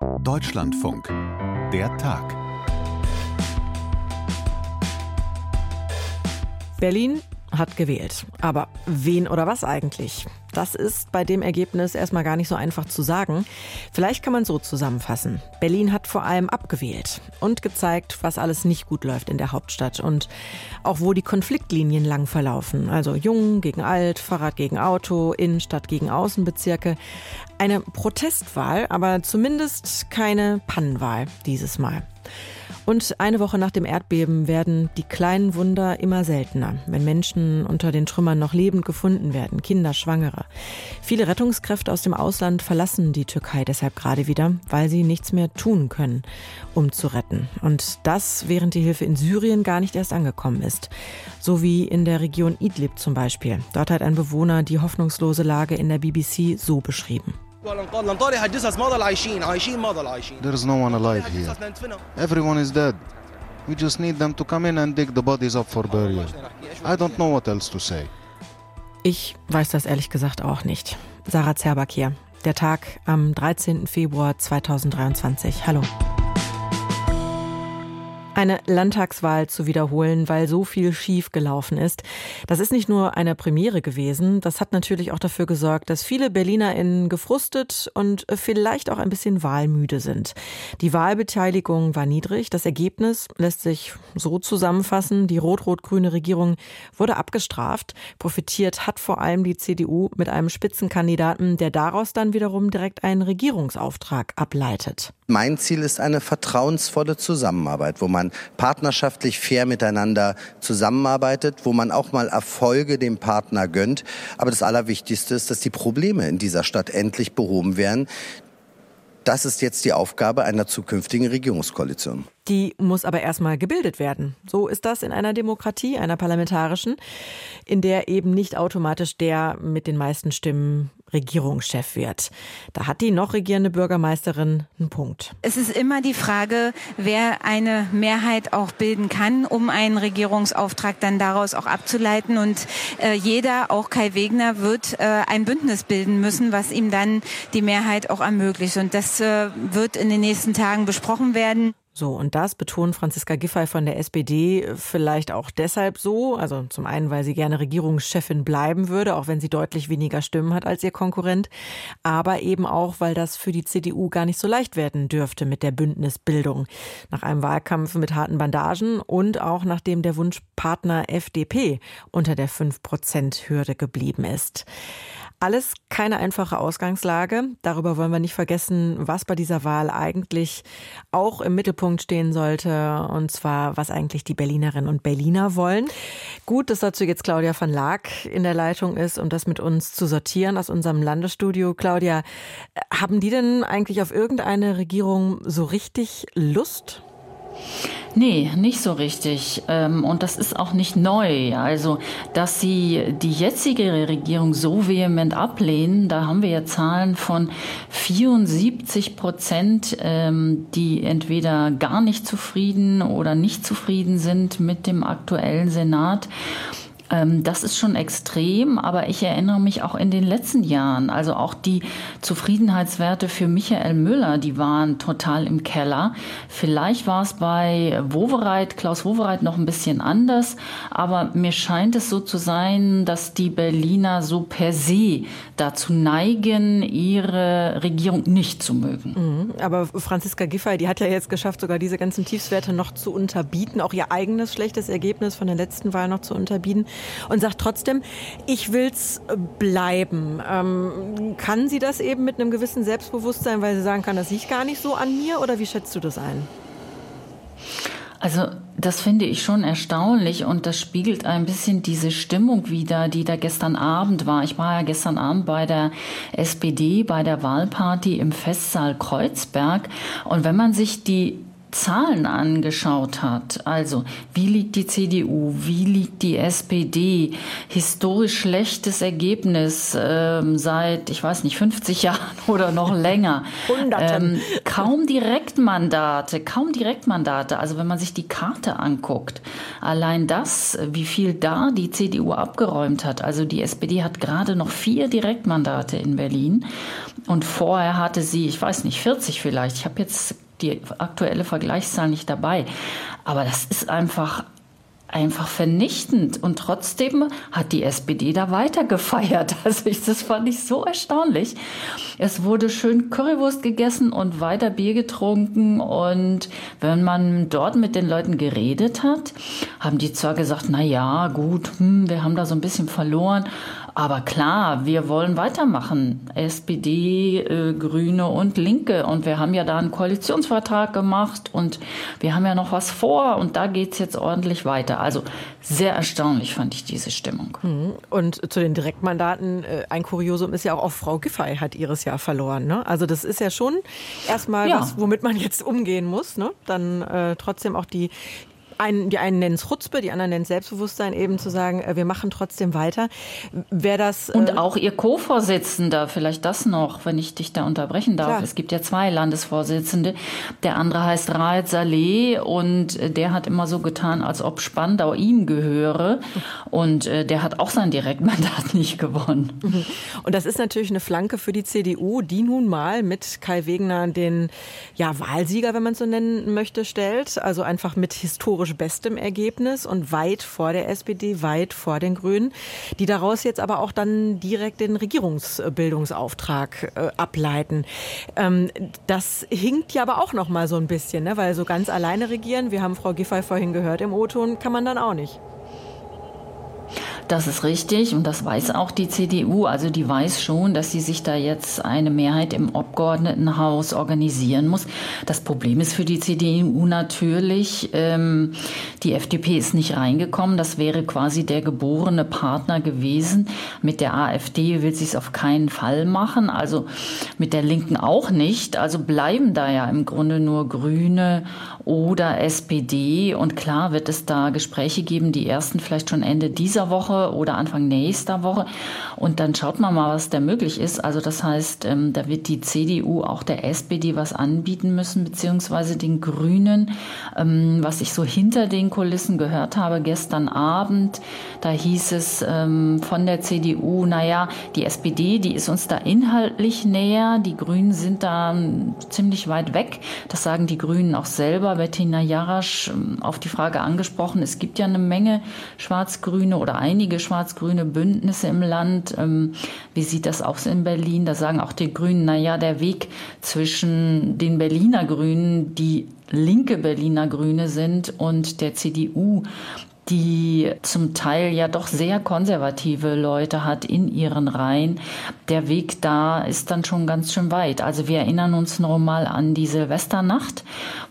Deutschlandfunk. Der Tag. Berlin hat gewählt. Aber wen oder was eigentlich? Das ist bei dem Ergebnis erstmal gar nicht so einfach zu sagen. Vielleicht kann man so zusammenfassen. Berlin hat vor allem abgewählt und gezeigt, was alles nicht gut läuft in der Hauptstadt und auch wo die Konfliktlinien lang verlaufen. Also Jung gegen Alt, Fahrrad gegen Auto, Innenstadt gegen Außenbezirke. Eine Protestwahl, aber zumindest keine Pannenwahl dieses Mal. Und eine Woche nach dem Erdbeben werden die kleinen Wunder immer seltener, wenn Menschen unter den Trümmern noch lebend gefunden werden, Kinder, Schwangere. Viele Rettungskräfte aus dem Ausland verlassen die Türkei deshalb gerade wieder, weil sie nichts mehr tun können, um zu retten. Und das, während die Hilfe in Syrien gar nicht erst angekommen ist. So wie in der Region Idlib zum Beispiel. Dort hat ein Bewohner die hoffnungslose Lage in der BBC so beschrieben. There is no one alive here. Everyone is dead. We just need them to come in and dig the bodies up for burial. I don't know what else to say. Ich weiß das ehrlich gesagt auch nicht. Sarah Zerbak hier. Der Tag am 13. Februar 2023. Hallo eine Landtagswahl zu wiederholen, weil so viel schief gelaufen ist. Das ist nicht nur eine Premiere gewesen, das hat natürlich auch dafür gesorgt, dass viele BerlinerInnen gefrustet und vielleicht auch ein bisschen wahlmüde sind. Die Wahlbeteiligung war niedrig, das Ergebnis lässt sich so zusammenfassen, die rot-rot-grüne Regierung wurde abgestraft, profitiert hat vor allem die CDU mit einem Spitzenkandidaten, der daraus dann wiederum direkt einen Regierungsauftrag ableitet. Mein Ziel ist eine vertrauensvolle Zusammenarbeit, wo man partnerschaftlich fair miteinander zusammenarbeitet, wo man auch mal Erfolge dem Partner gönnt. Aber das Allerwichtigste ist, dass die Probleme in dieser Stadt endlich behoben werden. Das ist jetzt die Aufgabe einer zukünftigen Regierungskoalition. Die muss aber erstmal gebildet werden. So ist das in einer Demokratie, einer parlamentarischen, in der eben nicht automatisch der mit den meisten Stimmen Regierungschef wird. Da hat die noch regierende Bürgermeisterin einen Punkt. Es ist immer die Frage, wer eine Mehrheit auch bilden kann, um einen Regierungsauftrag dann daraus auch abzuleiten. Und äh, jeder, auch Kai Wegner, wird äh, ein Bündnis bilden müssen, was ihm dann die Mehrheit auch ermöglicht. Und das äh, wird in den nächsten Tagen besprochen werden. So, und das betont Franziska Giffey von der SPD vielleicht auch deshalb so. Also zum einen, weil sie gerne Regierungschefin bleiben würde, auch wenn sie deutlich weniger Stimmen hat als ihr Konkurrent. Aber eben auch, weil das für die CDU gar nicht so leicht werden dürfte mit der Bündnisbildung. Nach einem Wahlkampf mit harten Bandagen und auch nachdem der Wunschpartner FDP unter der 5-Prozent-Hürde geblieben ist. Alles keine einfache Ausgangslage. Darüber wollen wir nicht vergessen, was bei dieser Wahl eigentlich auch im Mittelpunkt stehen sollte. Und zwar, was eigentlich die Berlinerinnen und Berliner wollen. Gut, dass dazu jetzt Claudia van Laak in der Leitung ist, um das mit uns zu sortieren aus unserem Landesstudio. Claudia, haben die denn eigentlich auf irgendeine Regierung so richtig Lust? Nee, nicht so richtig. Ähm, und das ist auch nicht neu. Also, dass sie die jetzige Regierung so vehement ablehnen, da haben wir ja Zahlen von 74 Prozent, ähm, die entweder gar nicht zufrieden oder nicht zufrieden sind mit dem aktuellen Senat. Ähm, das ist schon extrem, aber ich erinnere mich auch in den letzten Jahren, also auch die Zufriedenheitswerte für Michael Müller, die waren total im Keller. Vielleicht war es bei Wowereit, Klaus Wowereit noch ein bisschen anders, aber mir scheint es so zu sein, dass die Berliner so per se dazu neigen, ihre Regierung nicht zu mögen. Mhm, aber Franziska Giffey, die hat ja jetzt geschafft, sogar diese ganzen Tiefswerte noch zu unterbieten, auch ihr eigenes schlechtes Ergebnis von der letzten Wahl noch zu unterbieten und sagt trotzdem, ich will's bleiben. Ähm, kann sie das eben mit einem gewissen Selbstbewusstsein, weil sie sagen kann, das liegt gar nicht so an mir oder wie schätzt du das ein? Also das finde ich schon erstaunlich und das spiegelt ein bisschen diese Stimmung wider, die da gestern Abend war. Ich war ja gestern Abend bei der SPD, bei der Wahlparty im Festsaal Kreuzberg und wenn man sich die Zahlen angeschaut hat, also wie liegt die CDU, wie liegt die SPD, historisch schlechtes Ergebnis ähm, seit, ich weiß nicht, 50 Jahren oder noch länger. Ähm, kaum Direktmandate, kaum Direktmandate. Also wenn man sich die Karte anguckt, allein das, wie viel da die CDU abgeräumt hat. Also die SPD hat gerade noch vier Direktmandate in Berlin und vorher hatte sie, ich weiß nicht, 40 vielleicht. Ich habe jetzt die aktuelle Vergleichszahl nicht dabei. Aber das ist einfach einfach vernichtend. Und trotzdem hat die SPD da weiter gefeiert. Also ich, das fand ich so erstaunlich. Es wurde schön Currywurst gegessen und weiter Bier getrunken. Und wenn man dort mit den Leuten geredet hat, haben die zwar gesagt, na ja, gut, hm, wir haben da so ein bisschen verloren. Aber klar, wir wollen weitermachen. SPD, äh, Grüne und Linke. Und wir haben ja da einen Koalitionsvertrag gemacht und wir haben ja noch was vor und da geht's jetzt ordentlich weiter. Also sehr erstaunlich fand ich diese Stimmung. Mhm. Und zu den Direktmandaten, äh, ein Kuriosum ist ja auch, auch Frau Giffey hat ihres Jahr verloren. Ne? Also das ist ja schon erstmal ja. was, womit man jetzt umgehen muss. Ne? Dann äh, trotzdem auch die einen, die einen nennen es Chutzpe, die anderen nennen es Selbstbewusstsein, eben zu sagen, äh, wir machen trotzdem weiter. Wer das. Und äh, auch Ihr Co-Vorsitzender, vielleicht das noch, wenn ich dich da unterbrechen darf. Klar. Es gibt ja zwei Landesvorsitzende. Der andere heißt Raed Saleh und äh, der hat immer so getan, als ob Spandau ihm gehöre. Und der hat auch sein Direktmandat nicht gewonnen. Mhm. Und das ist natürlich eine Flanke für die CDU, die nun mal mit Kai Wegner den ja, Wahlsieger, wenn man es so nennen möchte, stellt. Also einfach mit historisch historisch bestem Ergebnis und weit vor der SPD, weit vor den Grünen, die daraus jetzt aber auch dann direkt den Regierungsbildungsauftrag äh, ableiten. Ähm, das hinkt ja aber auch noch mal so ein bisschen, ne? weil so ganz alleine regieren, wir haben Frau Giffey vorhin gehört im O-Ton, kann man dann auch nicht. Das ist richtig und das weiß auch die CDU. Also die weiß schon, dass sie sich da jetzt eine Mehrheit im Abgeordnetenhaus organisieren muss. Das Problem ist für die CDU natürlich, ähm, die FDP ist nicht reingekommen. Das wäre quasi der geborene Partner gewesen. Mit der AfD will sie es auf keinen Fall machen. Also mit der Linken auch nicht. Also bleiben da ja im Grunde nur Grüne oder SPD. Und klar wird es da Gespräche geben, die ersten vielleicht schon Ende dieser Woche oder Anfang nächster Woche. Und dann schaut man mal, was da möglich ist. Also das heißt, ähm, da wird die CDU auch der SPD was anbieten müssen, beziehungsweise den Grünen, ähm, was ich so hinter den Kulissen gehört habe gestern Abend. Da hieß es ähm, von der CDU, naja, die SPD, die ist uns da inhaltlich näher. Die Grünen sind da ähm, ziemlich weit weg. Das sagen die Grünen auch selber. Bettina Jarasch ähm, auf die Frage angesprochen, es gibt ja eine Menge Schwarz-Grüne oder einige einige schwarz-grüne Bündnisse im Land. Ähm, wie sieht das aus in Berlin? Da sagen auch die Grünen, na ja, der Weg zwischen den Berliner Grünen, die linke Berliner Grüne sind und der CDU, die zum Teil ja doch sehr konservative Leute hat in ihren Reihen. Der Weg da ist dann schon ganz schön weit. Also wir erinnern uns noch mal an die Silvesternacht,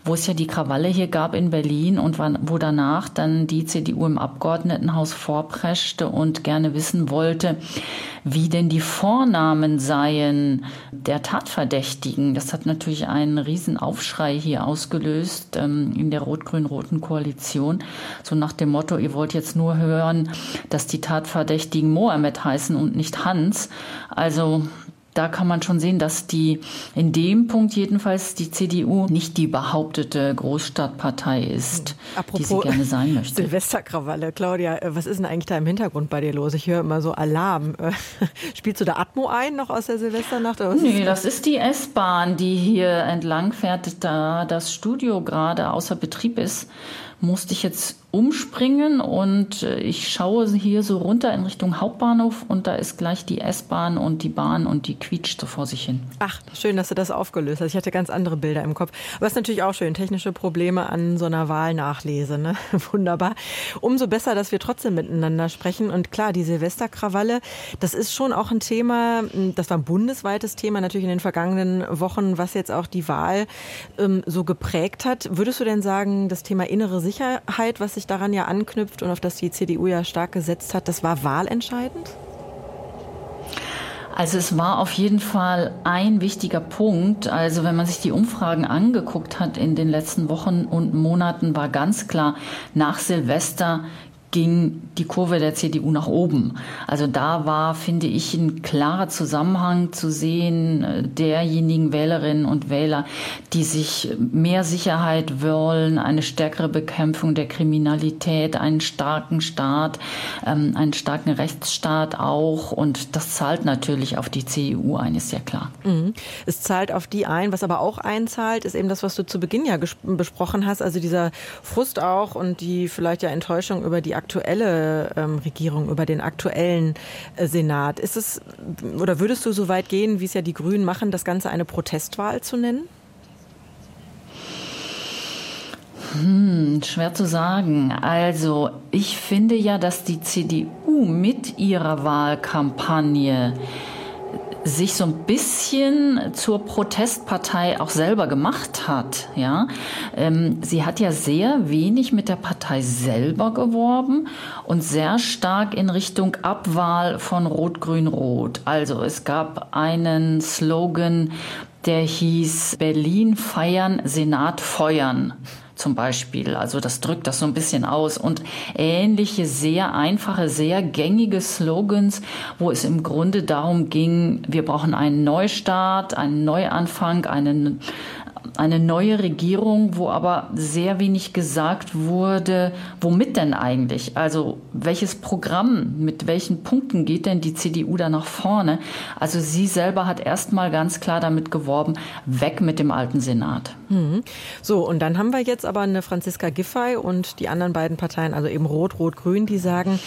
wo es ja die Krawalle hier gab in Berlin und wo danach dann die CDU im Abgeordnetenhaus vorpreschte und gerne wissen wollte, wie denn die Vornamen seien der Tatverdächtigen. Das hat natürlich einen riesen Aufschrei hier ausgelöst ähm, in der rot-grün-roten Koalition. So nach dem Motto, ihr wollt jetzt nur hören, dass die Tatverdächtigen Mohammed heißen und nicht Hans. Also da kann man schon sehen, dass die in dem Punkt jedenfalls die CDU nicht die behauptete Großstadtpartei ist, Apropos die sie gerne sein möchte. Silvesterkrawalle, Claudia, äh, was ist denn eigentlich da im Hintergrund bei dir los? Ich höre immer so Alarm. Äh, spielst du da Atmo ein noch aus der Silvesternacht? Nee, das ist die S-Bahn, die hier entlang fährt, da das Studio gerade außer Betrieb ist musste ich jetzt umspringen und äh, ich schaue hier so runter in Richtung Hauptbahnhof und da ist gleich die S-Bahn und die Bahn und die quietscht so vor sich hin. Ach, schön, dass du das aufgelöst hast. Ich hatte ganz andere Bilder im Kopf. Aber ist natürlich auch schön, technische Probleme an so einer Wahlnachlese. Ne? Wunderbar. Umso besser, dass wir trotzdem miteinander sprechen. Und klar, die Silvesterkrawalle, das ist schon auch ein Thema, das war ein bundesweites Thema natürlich in den vergangenen Wochen, was jetzt auch die Wahl ähm, so geprägt hat. Würdest du denn sagen, das Thema innere Sicherheit, was sich daran ja anknüpft und auf das die CDU ja stark gesetzt hat, das war wahlentscheidend? Also es war auf jeden Fall ein wichtiger Punkt. Also wenn man sich die Umfragen angeguckt hat in den letzten Wochen und Monaten, war ganz klar, nach Silvester ging die Kurve der CDU nach oben. Also da war, finde ich, ein klarer Zusammenhang zu sehen äh, derjenigen Wählerinnen und Wähler, die sich mehr Sicherheit wollen, eine stärkere Bekämpfung der Kriminalität, einen starken Staat, ähm, einen starken Rechtsstaat auch. Und das zahlt natürlich auf die CDU ein, ist ja klar. Mhm. Es zahlt auf die ein. Was aber auch einzahlt, ist eben das, was du zu Beginn ja besprochen hast. Also dieser Frust auch und die vielleicht ja Enttäuschung über die aktuelle ähm, Regierung, über den aktuellen äh, Senat. Ist es oder würdest du so weit gehen, wie es ja die Grünen machen, das Ganze eine Protestwahl zu nennen? Hm, schwer zu sagen. Also, ich finde ja, dass die CDU mit ihrer Wahlkampagne sich so ein bisschen zur Protestpartei auch selber gemacht hat. Ja, ähm, sie hat ja sehr wenig mit der Partei selber geworben und sehr stark in Richtung Abwahl von Rot-Grün-Rot. Also es gab einen Slogan, der hieß Berlin feiern, Senat feuern zum Beispiel. Also das drückt das so ein bisschen aus. Und ähnliche, sehr einfache, sehr gängige Slogans, wo es im Grunde darum ging, wir brauchen einen Neustart, einen Neuanfang, einen, eine neue Regierung, wo aber sehr wenig gesagt wurde, womit denn eigentlich? Also welches Programm, mit welchen Punkten geht denn die CDU da nach vorne? Also sie selber hat erstmal ganz klar damit geworben, weg mit dem alten Senat. Mhm. So, und dann haben wir jetzt aber eine Franziska Giffey und die anderen beiden Parteien, also eben Rot, Rot, Grün, die sagen,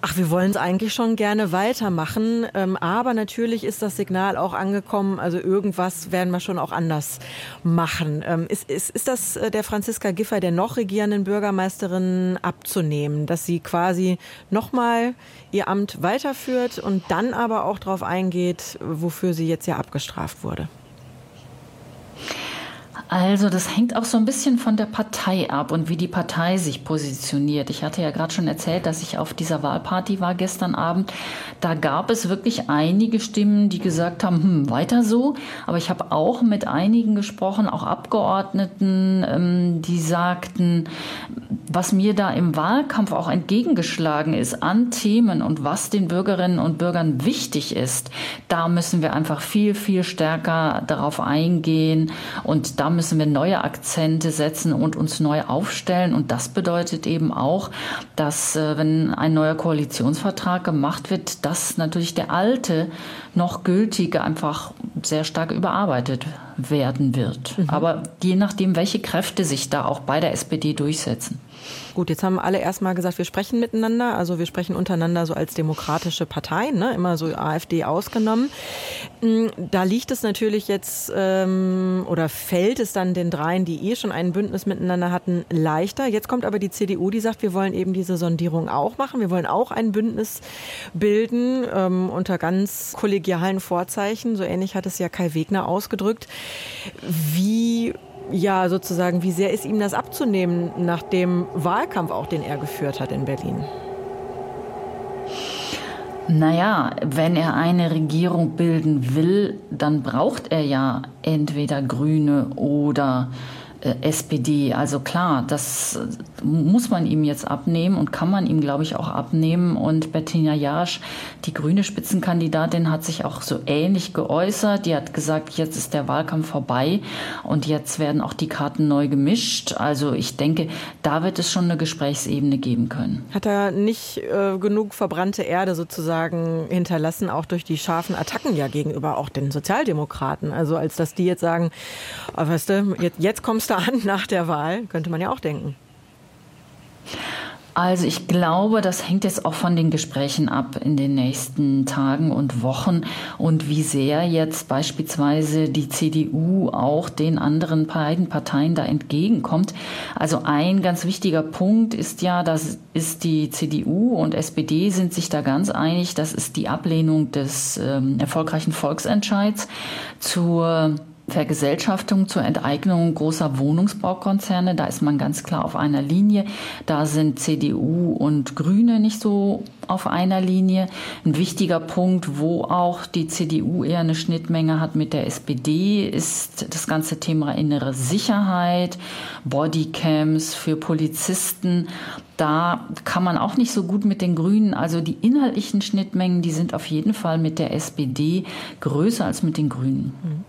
Ach, wir wollen es eigentlich schon gerne weitermachen, ähm, aber natürlich ist das Signal auch angekommen. Also irgendwas werden wir schon auch anders machen. Ähm, ist, ist, ist das äh, der Franziska Giffey, der noch regierenden Bürgermeisterin, abzunehmen, dass sie quasi nochmal ihr Amt weiterführt und dann aber auch darauf eingeht, wofür sie jetzt ja abgestraft wurde? Also das hängt auch so ein bisschen von der Partei ab und wie die Partei sich positioniert. Ich hatte ja gerade schon erzählt, dass ich auf dieser Wahlparty war gestern Abend. Da gab es wirklich einige Stimmen, die gesagt haben, hm, weiter so. Aber ich habe auch mit einigen gesprochen, auch Abgeordneten, ähm, die sagten, was mir da im Wahlkampf auch entgegengeschlagen ist an Themen und was den Bürgerinnen und Bürgern wichtig ist, da müssen wir einfach viel, viel stärker darauf eingehen und da müssen wir neue Akzente setzen und uns neu aufstellen. Und das bedeutet eben auch, dass äh, wenn ein neuer Koalitionsvertrag gemacht wird, dass natürlich der alte, noch gültige einfach sehr stark überarbeitet werden wird. Mhm. Aber je nachdem, welche Kräfte sich da auch bei der SPD durchsetzen. Gut, jetzt haben alle erstmal gesagt, wir sprechen miteinander, also wir sprechen untereinander so als demokratische Parteien, ne? immer so AfD ausgenommen. Hm, da liegt es natürlich jetzt ähm, oder fällt es dann den dreien, die eh schon ein Bündnis miteinander hatten, leichter. Jetzt kommt aber die CDU, die sagt, wir wollen eben diese Sondierung auch machen, wir wollen auch ein Bündnis bilden ähm, unter ganz kollegialen Vorzeichen. So ähnlich hat es ja Kai Wegner ausgedrückt. Wie ja, sozusagen, wie sehr ist ihm das abzunehmen nach dem Wahlkampf auch, den er geführt hat in Berlin? Naja, wenn er eine Regierung bilden will, dann braucht er ja entweder Grüne oder äh, SPD. Also klar, das äh, muss man ihm jetzt abnehmen und kann man ihm, glaube ich, auch abnehmen. Und Bettina Jasch, die grüne Spitzenkandidatin, hat sich auch so ähnlich geäußert. Die hat gesagt, jetzt ist der Wahlkampf vorbei und jetzt werden auch die Karten neu gemischt. Also ich denke, da wird es schon eine Gesprächsebene geben können. Hat er nicht äh, genug verbrannte Erde sozusagen hinterlassen, auch durch die scharfen Attacken ja gegenüber auch den Sozialdemokraten? Also als dass die jetzt sagen, oh, weißt du, jetzt, jetzt kommst da an nach der Wahl, könnte man ja auch denken. Also ich glaube, das hängt jetzt auch von den Gesprächen ab in den nächsten Tagen und Wochen und wie sehr jetzt beispielsweise die CDU auch den anderen beiden Parteien da entgegenkommt. Also ein ganz wichtiger Punkt ist ja, dass ist die CDU und SPD sind sich da ganz einig, das ist die Ablehnung des ähm, erfolgreichen Volksentscheids zur Vergesellschaftung zur Enteignung großer Wohnungsbaukonzerne. Da ist man ganz klar auf einer Linie. Da sind CDU und Grüne nicht so auf einer Linie. Ein wichtiger Punkt, wo auch die CDU eher eine Schnittmenge hat mit der SPD, ist das ganze Thema innere Sicherheit, Bodycams für Polizisten. Da kann man auch nicht so gut mit den Grünen. Also die inhaltlichen Schnittmengen, die sind auf jeden Fall mit der SPD größer als mit den Grünen. Mhm.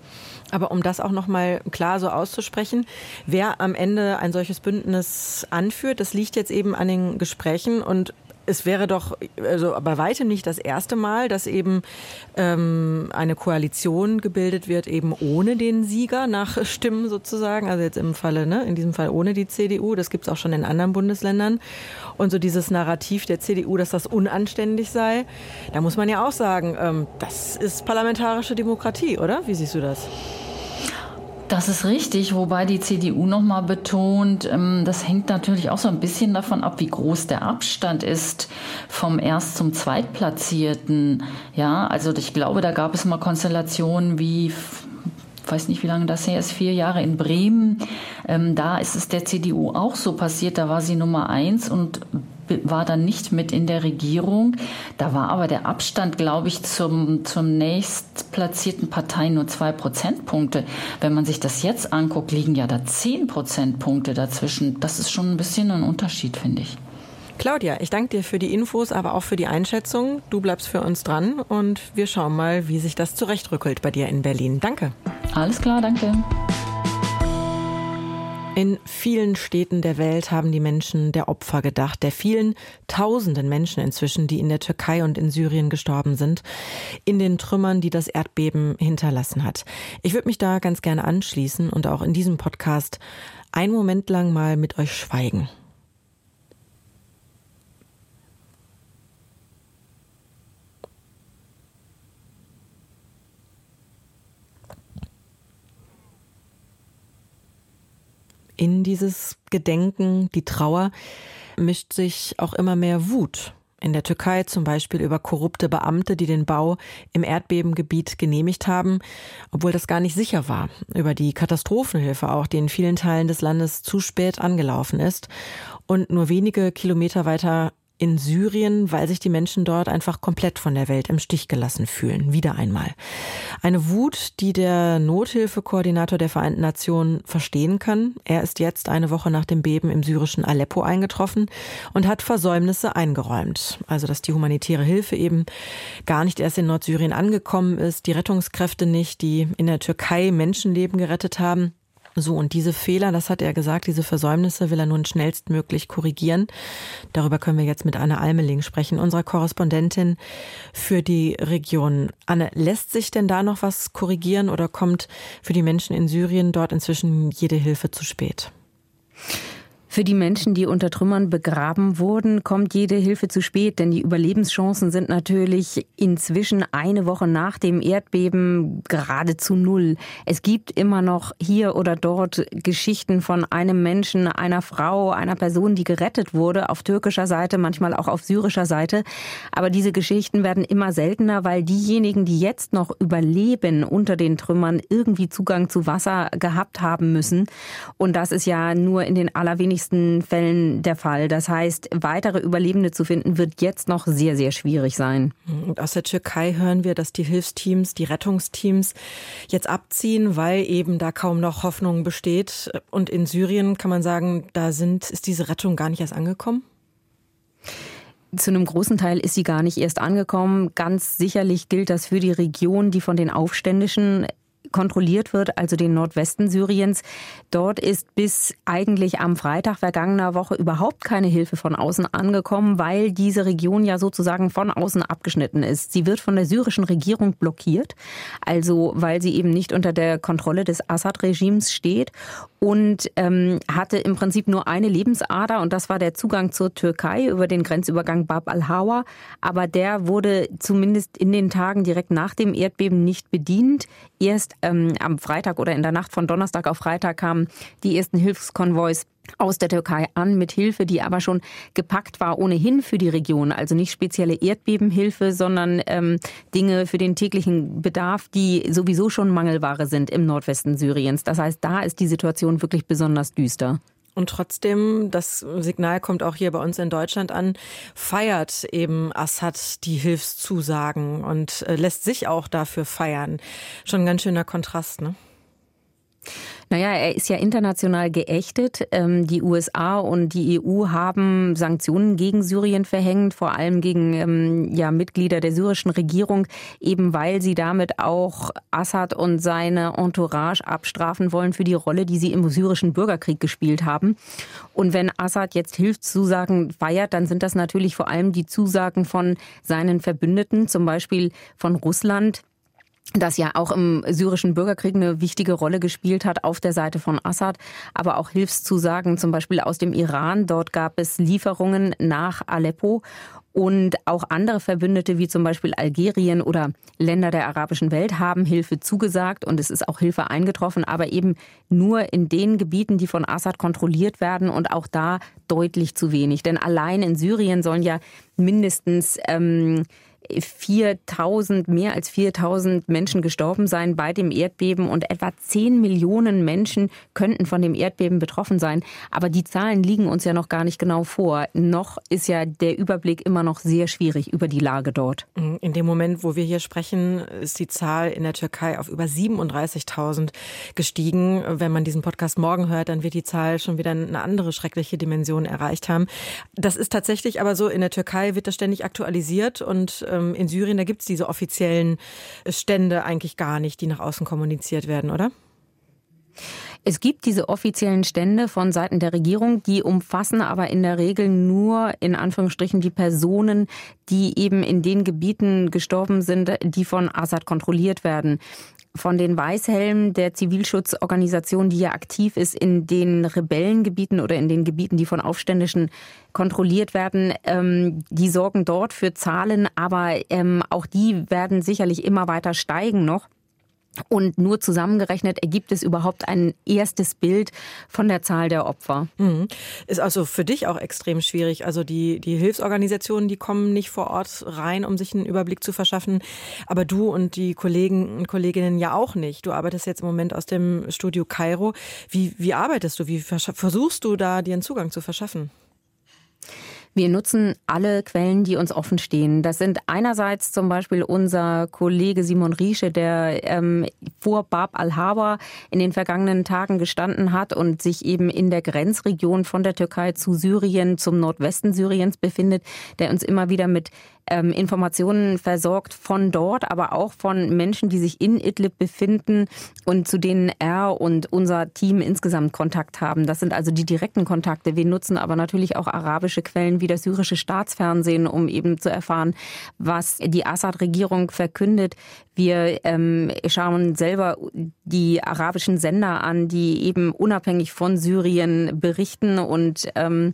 Aber um das auch noch mal klar so auszusprechen, wer am Ende ein solches Bündnis anführt, das liegt jetzt eben an den Gesprächen und es wäre doch also bei weitem nicht das erste Mal, dass eben ähm, eine Koalition gebildet wird, eben ohne den Sieger nach Stimmen sozusagen. Also jetzt im Falle, ne, in diesem Fall ohne die CDU. Das gibt es auch schon in anderen Bundesländern. Und so dieses Narrativ der CDU, dass das unanständig sei, da muss man ja auch sagen, ähm, das ist parlamentarische Demokratie, oder? Wie siehst du das? Das ist richtig, wobei die CDU nochmal betont, ähm, das hängt natürlich auch so ein bisschen davon ab, wie groß der Abstand ist vom Erst- zum Zweitplatzierten. Ja, also ich glaube, da gab es mal Konstellationen wie weiß nicht, wie lange das her ist, vier Jahre in Bremen. Ähm, da ist es der CDU auch so passiert. Da war sie Nummer eins und war dann nicht mit in der Regierung. Da war aber der Abstand, glaube ich, zum, zum nächstplatzierten Partei nur zwei Prozentpunkte. Wenn man sich das jetzt anguckt, liegen ja da zehn Prozentpunkte dazwischen. Das ist schon ein bisschen ein Unterschied, finde ich. Claudia, ich danke dir für die Infos, aber auch für die Einschätzung. Du bleibst für uns dran und wir schauen mal, wie sich das zurechtrückelt bei dir in Berlin. Danke. Alles klar, danke. In vielen Städten der Welt haben die Menschen der Opfer gedacht, der vielen tausenden Menschen inzwischen, die in der Türkei und in Syrien gestorben sind, in den Trümmern, die das Erdbeben hinterlassen hat. Ich würde mich da ganz gerne anschließen und auch in diesem Podcast einen Moment lang mal mit euch schweigen. In dieses Gedenken, die Trauer, mischt sich auch immer mehr Wut. In der Türkei zum Beispiel über korrupte Beamte, die den Bau im Erdbebengebiet genehmigt haben, obwohl das gar nicht sicher war. Über die Katastrophenhilfe auch, die in vielen Teilen des Landes zu spät angelaufen ist und nur wenige Kilometer weiter in Syrien, weil sich die Menschen dort einfach komplett von der Welt im Stich gelassen fühlen. Wieder einmal. Eine Wut, die der Nothilfekoordinator der Vereinten Nationen verstehen kann. Er ist jetzt eine Woche nach dem Beben im syrischen Aleppo eingetroffen und hat Versäumnisse eingeräumt. Also, dass die humanitäre Hilfe eben gar nicht erst in Nordsyrien angekommen ist, die Rettungskräfte nicht, die in der Türkei Menschenleben gerettet haben. So, und diese Fehler, das hat er gesagt, diese Versäumnisse will er nun schnellstmöglich korrigieren. Darüber können wir jetzt mit Anne Almeling sprechen, unserer Korrespondentin für die Region. Anne, lässt sich denn da noch was korrigieren oder kommt für die Menschen in Syrien dort inzwischen jede Hilfe zu spät? Für die Menschen, die unter Trümmern begraben wurden, kommt jede Hilfe zu spät, denn die Überlebenschancen sind natürlich inzwischen eine Woche nach dem Erdbeben geradezu null. Es gibt immer noch hier oder dort Geschichten von einem Menschen, einer Frau, einer Person, die gerettet wurde, auf türkischer Seite, manchmal auch auf syrischer Seite. Aber diese Geschichten werden immer seltener, weil diejenigen, die jetzt noch überleben unter den Trümmern, irgendwie Zugang zu Wasser gehabt haben müssen. Und das ist ja nur in den allerwenigsten wenigsten Fällen der Fall. Das heißt, weitere Überlebende zu finden, wird jetzt noch sehr, sehr schwierig sein. Und aus der Türkei hören wir, dass die Hilfsteams, die Rettungsteams jetzt abziehen, weil eben da kaum noch Hoffnung besteht. Und in Syrien kann man sagen, da sind, ist diese Rettung gar nicht erst angekommen? Zu einem großen Teil ist sie gar nicht erst angekommen. Ganz sicherlich gilt das für die Region, die von den Aufständischen kontrolliert wird, also den Nordwesten Syriens. Dort ist bis eigentlich am Freitag vergangener Woche überhaupt keine Hilfe von außen angekommen, weil diese Region ja sozusagen von außen abgeschnitten ist. Sie wird von der syrischen Regierung blockiert, also weil sie eben nicht unter der Kontrolle des Assad-Regimes steht und ähm, hatte im Prinzip nur eine Lebensader und das war der Zugang zur Türkei über den Grenzübergang Bab al-Hawa. Aber der wurde zumindest in den Tagen direkt nach dem Erdbeben nicht bedient. Erst ähm, am Freitag oder in der Nacht von Donnerstag auf Freitag kamen die ersten Hilfskonvois aus der Türkei an mit Hilfe, die aber schon gepackt war ohnehin für die Region. Also nicht spezielle Erdbebenhilfe, sondern ähm, Dinge für den täglichen Bedarf, die sowieso schon Mangelware sind im Nordwesten Syriens. Das heißt, da ist die Situation wirklich besonders düster. Und trotzdem, das Signal kommt auch hier bei uns in Deutschland an, feiert eben Assad die Hilfszusagen und äh, lässt sich auch dafür feiern. Schon ein ganz schöner Kontrast, ne? Naja, er ist ja international geächtet. Ähm, die USA und die EU haben Sanktionen gegen Syrien verhängt, vor allem gegen ähm, ja, Mitglieder der syrischen Regierung, eben weil sie damit auch Assad und seine Entourage abstrafen wollen für die Rolle, die sie im syrischen Bürgerkrieg gespielt haben. Und wenn Assad jetzt Hilfszusagen feiert, dann sind das natürlich vor allem die Zusagen von seinen Verbündeten, zum Beispiel von Russland, das ja auch im syrischen Bürgerkrieg eine wichtige Rolle gespielt hat auf der Seite von Assad, aber auch Hilfszusagen zum Beispiel aus dem Iran. Dort gab es Lieferungen nach Aleppo und auch andere Verbündete wie zum Beispiel Algerien oder Länder der arabischen Welt haben Hilfe zugesagt und es ist auch Hilfe eingetroffen, aber eben nur in den Gebieten, die von Assad kontrolliert werden und auch da deutlich zu wenig. Denn allein in Syrien sollen ja mindestens ähm, 4000, mehr als 4000 Menschen gestorben sein bei dem Erdbeben und etwa 10 Millionen Menschen könnten von dem Erdbeben betroffen sein. Aber die Zahlen liegen uns ja noch gar nicht genau vor. Noch ist ja der Überblick immer noch sehr schwierig über die Lage dort. In dem Moment, wo wir hier sprechen, ist die Zahl in der Türkei auf über 37.000 gestiegen. Wenn man diesen Podcast morgen hört, dann wird die Zahl schon wieder eine andere schreckliche Dimension erreicht haben. Das ist tatsächlich aber so, in der Türkei wird das ständig aktualisiert und ähm, in Syrien, da gibt es diese offiziellen Stände eigentlich gar nicht, die nach außen kommuniziert werden, oder? Es gibt diese offiziellen Stände von Seiten der Regierung, die umfassen aber in der Regel nur in Anführungsstrichen die Personen, die eben in den Gebieten gestorben sind, die von Assad kontrolliert werden von den Weißhelmen der Zivilschutzorganisation, die ja aktiv ist in den Rebellengebieten oder in den Gebieten, die von Aufständischen kontrolliert werden. Ähm, die sorgen dort für Zahlen, aber ähm, auch die werden sicherlich immer weiter steigen noch. Und nur zusammengerechnet ergibt es überhaupt ein erstes Bild von der Zahl der Opfer. Mhm. Ist also für dich auch extrem schwierig. Also die, die Hilfsorganisationen, die kommen nicht vor Ort rein, um sich einen Überblick zu verschaffen. Aber du und die Kollegen und Kolleginnen ja auch nicht. Du arbeitest jetzt im Moment aus dem Studio Kairo. Wie, wie arbeitest du? Wie versuchst du da dir einen Zugang zu verschaffen? Wir nutzen alle Quellen, die uns offen stehen. Das sind einerseits zum Beispiel unser Kollege Simon Riesche, der ähm, vor Bab al-Haber in den vergangenen Tagen gestanden hat und sich eben in der Grenzregion von der Türkei zu Syrien, zum Nordwesten Syriens befindet, der uns immer wieder mit ähm, Informationen versorgt von dort, aber auch von Menschen, die sich in Idlib befinden und zu denen er und unser Team insgesamt Kontakt haben. Das sind also die direkten Kontakte. Wir nutzen aber natürlich auch arabische Quellen wie das syrische Staatsfernsehen, um eben zu erfahren, was die Assad-Regierung verkündet. Wir ähm, schauen selber die arabischen Sender an, die eben unabhängig von Syrien berichten und ähm,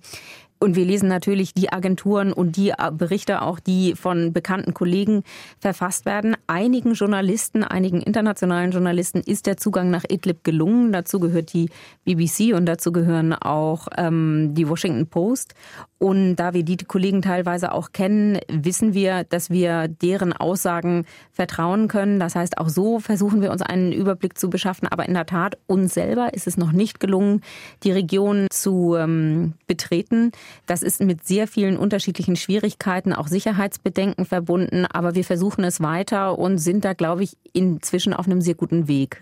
und wir lesen natürlich die Agenturen und die äh, Berichte auch, die von bekannten Kollegen verfasst werden. Einigen Journalisten, einigen internationalen Journalisten ist der Zugang nach Idlib gelungen. Dazu gehört die BBC und dazu gehören auch ähm, die Washington Post. Und da wir die Kollegen teilweise auch kennen, wissen wir, dass wir deren Aussagen vertrauen können. Das heißt, auch so versuchen wir uns einen Überblick zu beschaffen. Aber in der Tat, uns selber ist es noch nicht gelungen, die Region zu ähm, betreten. Das ist mit sehr vielen unterschiedlichen Schwierigkeiten, auch Sicherheitsbedenken verbunden. Aber wir versuchen es weiter und sind da, glaube ich, inzwischen auf einem sehr guten Weg.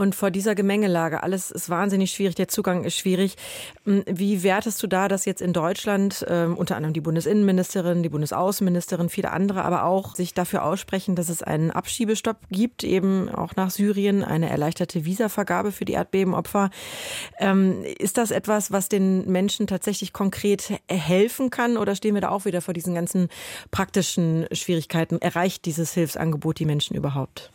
Und vor dieser Gemengelage, alles ist wahnsinnig schwierig, der Zugang ist schwierig. Hm, wie wertest du da, dass jetzt in Deutschland äh, unter anderem die Bundesinnenministerin, die Bundesaußenministerin, viele andere aber auch sich dafür aussprechen, dass es einen Abschiebestopp gibt, eben auch nach Syrien, eine erleichterte Visavergabe für die Erdbebenopfer. Ähm, ist das etwas, was den Menschen tatsächlich konkret helfen kann oder stehen wir da auch wieder vor diesen ganzen praktischen Schwierigkeiten? Erreicht dieses Hilfsangebot die Menschen überhaupt?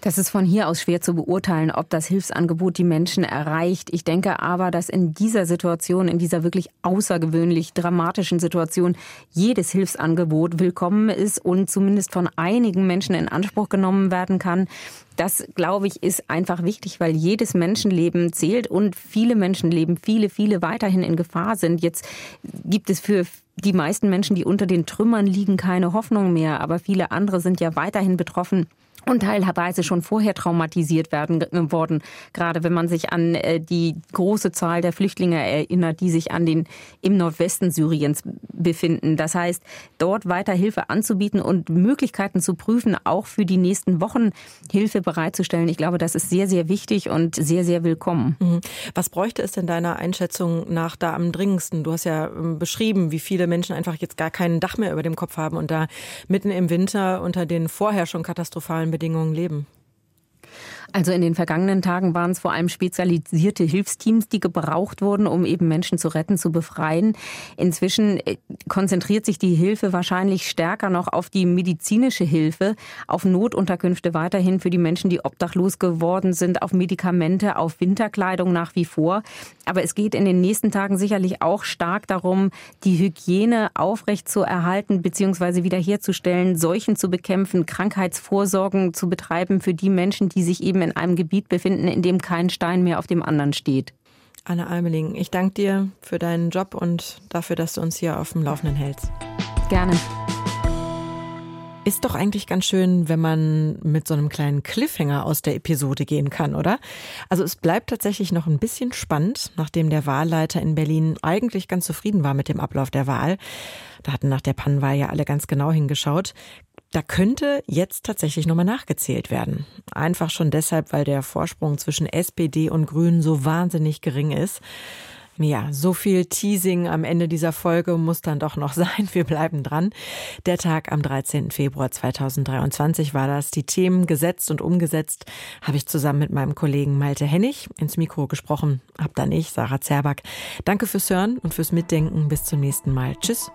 Das ist von hier aus schwer zu beurteilen, ob das Hilfsangebot die Menschen erreicht. Ich denke aber, dass in dieser Situation, in dieser wirklich außergewöhnlich dramatischen Situation, jedes Hilfsangebot willkommen ist und zumindest von einigen Menschen in Anspruch genommen werden kann. Das, glaube ich, ist einfach wichtig, weil jedes Menschenleben zählt und viele Menschenleben, viele, viele weiterhin in Gefahr sind. Jetzt gibt es für die meisten Menschen, die unter den Trümmern liegen, keine Hoffnung mehr, aber viele andere sind ja weiterhin betroffen und teilweise schon vorher traumatisiert werden äh, worden. Gerade wenn man sich an äh, die große Zahl der Flüchtlinge erinnert, die sich an den im Nordwesten Syriens befinden. Das heißt, dort weiter Hilfe anzubieten und Möglichkeiten zu prüfen, auch für die nächsten Wochen Hilfe bereitzustellen. Ich glaube, das ist sehr, sehr wichtig und sehr, sehr willkommen. Mhm. Was bräuchte es denn deiner Einschätzung nach da am dringendsten? Du hast ja ähm, beschrieben, wie viele Menschen einfach jetzt gar kein Dach mehr über dem Kopf haben und da mitten im Winter unter den vorher schon katastrophalen Bedingungen leben. Also in den vergangenen Tagen waren es vor allem spezialisierte Hilfsteams, die gebraucht wurden, um eben Menschen zu retten, zu befreien. Inzwischen äh, konzentriert sich die Hilfe wahrscheinlich stärker noch auf die medizinische Hilfe, auf Notunterkünfte weiterhin für die Menschen, die obdachlos geworden sind, auf Medikamente, auf Winterkleidung nach wie vor. Aber es geht in den nächsten Tagen sicherlich auch stark darum, die Hygiene aufrecht zu erhalten bzw. wiederherzustellen, Seuchen zu bekämpfen, Krankheitsvorsorgen zu betreiben für die Menschen, die sich eben in einem Gebiet befinden, in dem kein Stein mehr auf dem anderen steht. Anne Almeling, ich danke dir für deinen Job und dafür, dass du uns hier auf dem Laufenden hältst. Gerne. Ist doch eigentlich ganz schön, wenn man mit so einem kleinen Cliffhanger aus der Episode gehen kann, oder? Also es bleibt tatsächlich noch ein bisschen spannend, nachdem der Wahlleiter in Berlin eigentlich ganz zufrieden war mit dem Ablauf der Wahl. Da hatten nach der Pannenwahl ja alle ganz genau hingeschaut. Da könnte jetzt tatsächlich nochmal nachgezählt werden. Einfach schon deshalb, weil der Vorsprung zwischen SPD und Grünen so wahnsinnig gering ist. Ja, so viel Teasing am Ende dieser Folge muss dann doch noch sein. Wir bleiben dran. Der Tag am 13. Februar 2023 war das. Die Themen gesetzt und umgesetzt habe ich zusammen mit meinem Kollegen Malte Hennig ins Mikro gesprochen. Hab dann ich, Sarah Zerback. Danke fürs Hören und fürs Mitdenken. Bis zum nächsten Mal. Tschüss.